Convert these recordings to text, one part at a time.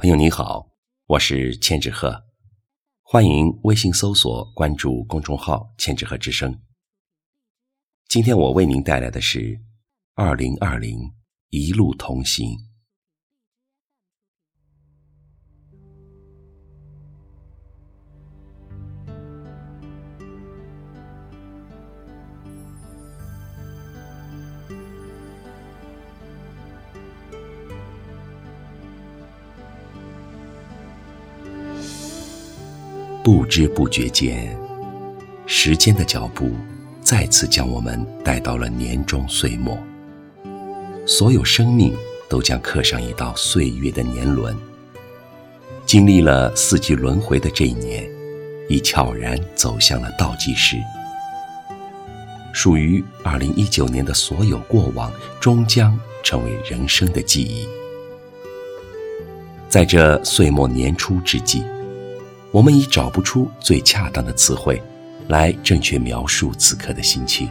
朋友你好，我是千纸鹤，欢迎微信搜索关注公众号“千纸鹤之声”。今天我为您带来的是二零二零一路同行。不知不觉间，时间的脚步再次将我们带到了年终岁末。所有生命都将刻上一道岁月的年轮。经历了四季轮回的这一年，已悄然走向了倒计时。属于二零一九年的所有过往，终将成为人生的记忆。在这岁末年初之际。我们已找不出最恰当的词汇，来正确描述此刻的心情。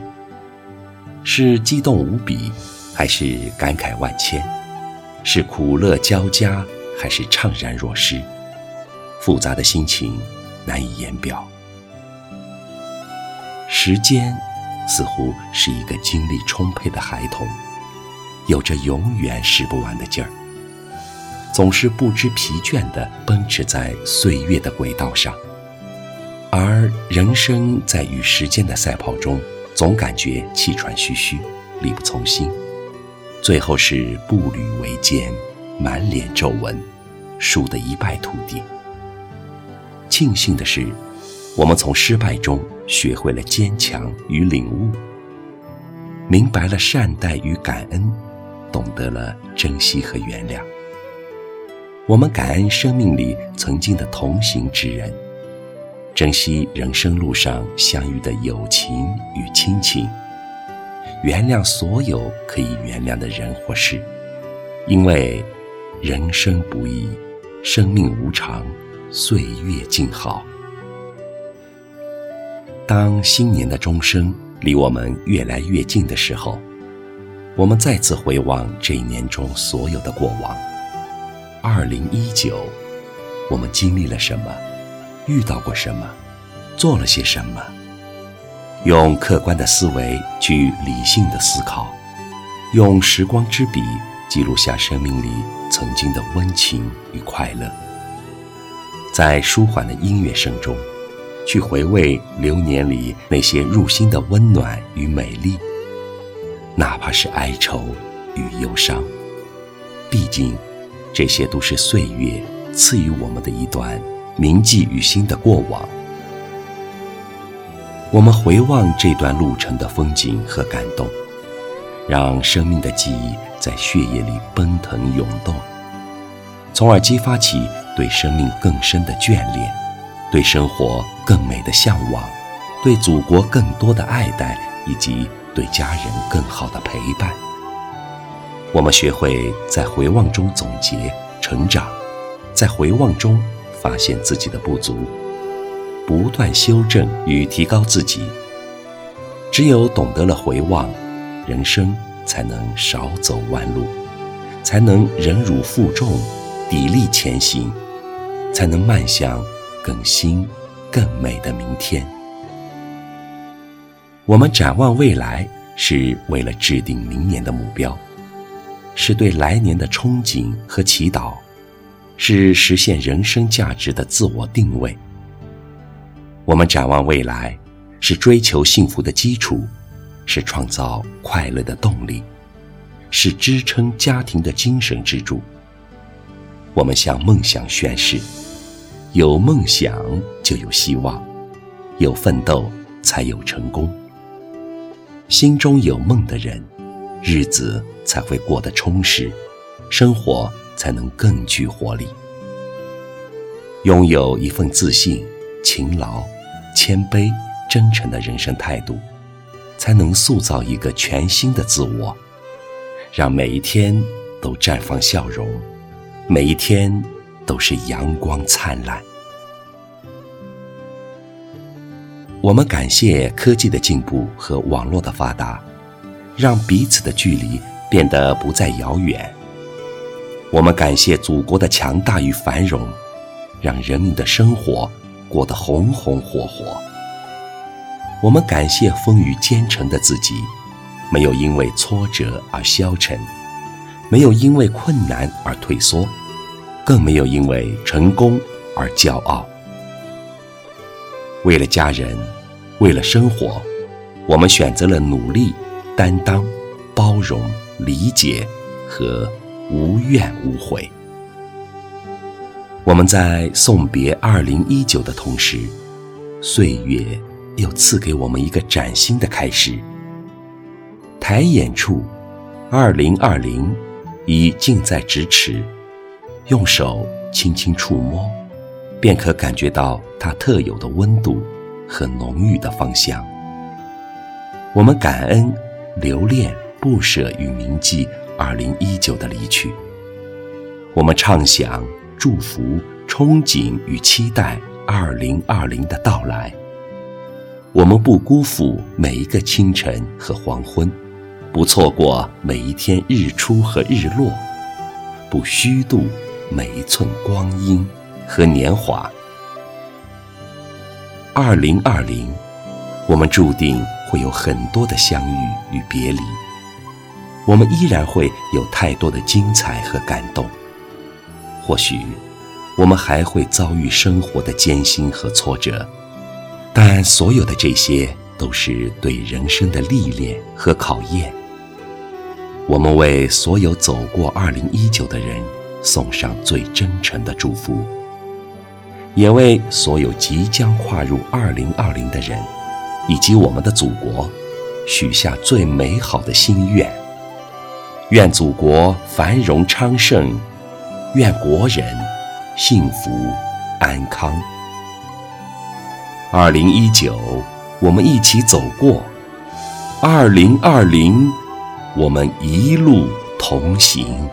是激动无比，还是感慨万千？是苦乐交加，还是怅然若失？复杂的心情难以言表。时间似乎是一个精力充沛的孩童，有着永远使不完的劲儿。总是不知疲倦地奔驰在岁月的轨道上，而人生在与时间的赛跑中，总感觉气喘吁吁，力不从心，最后是步履维艰，满脸皱纹，输得一败涂地。庆幸的是，我们从失败中学会了坚强与领悟，明白了善待与感恩，懂得了珍惜和原谅。我们感恩生命里曾经的同行之人，珍惜人生路上相遇的友情与亲情，原谅所有可以原谅的人或事，因为人生不易，生命无常，岁月静好。当新年的钟声离我们越来越近的时候，我们再次回望这一年中所有的过往。二零一九，我们经历了什么？遇到过什么？做了些什么？用客观的思维去理性的思考，用时光之笔记录下生命里曾经的温情与快乐。在舒缓的音乐声中，去回味流年里那些入心的温暖与美丽，哪怕是哀愁与忧伤，毕竟。这些都是岁月赐予我们的一段铭记于心的过往。我们回望这段路程的风景和感动，让生命的记忆在血液里奔腾涌动，从而激发起对生命更深的眷恋，对生活更美的向往，对祖国更多的爱戴，以及对家人更好的陪伴。我们学会在回望中总结成长，在回望中发现自己的不足，不断修正与提高自己。只有懂得了回望，人生才能少走弯路，才能忍辱负重，砥砺前行，才能迈向更新、更美的明天。我们展望未来，是为了制定明年的目标。是对来年的憧憬和祈祷，是实现人生价值的自我定位。我们展望未来，是追求幸福的基础，是创造快乐的动力，是支撑家庭的精神支柱。我们向梦想宣誓：有梦想就有希望，有奋斗才有成功。心中有梦的人。日子才会过得充实，生活才能更具活力。拥有一份自信、勤劳、谦卑、真诚的人生态度，才能塑造一个全新的自我，让每一天都绽放笑容，每一天都是阳光灿烂。我们感谢科技的进步和网络的发达。让彼此的距离变得不再遥远。我们感谢祖国的强大与繁荣，让人民的生活过得红红火火。我们感谢风雨兼程的自己，没有因为挫折而消沉，没有因为困难而退缩，更没有因为成功而骄傲。为了家人，为了生活，我们选择了努力、担当、包容、理解和。无怨无悔。我们在送别二零一九的同时，岁月又赐给我们一个崭新的开始。抬眼处，二零二零已近在咫尺，用手轻轻触摸，便可感觉到它特有的温度和浓郁的芳香。我们感恩、留恋、不舍与铭记。二零一九的离去，我们畅想、祝福、憧憬与期待二零二零的到来。我们不辜负每一个清晨和黄昏，不错过每一天日出和日落，不虚度每一寸光阴和年华。二零二零，我们注定会有很多的相遇与别离。我们依然会有太多的精彩和感动，或许我们还会遭遇生活的艰辛和挫折，但所有的这些都是对人生的历练和考验。我们为所有走过2019的人送上最真诚的祝福，也为所有即将跨入2020的人以及我们的祖国许下最美好的心愿。愿祖国繁荣昌盛，愿国人幸福安康。二零一九，我们一起走过；二零二零，我们一路同行。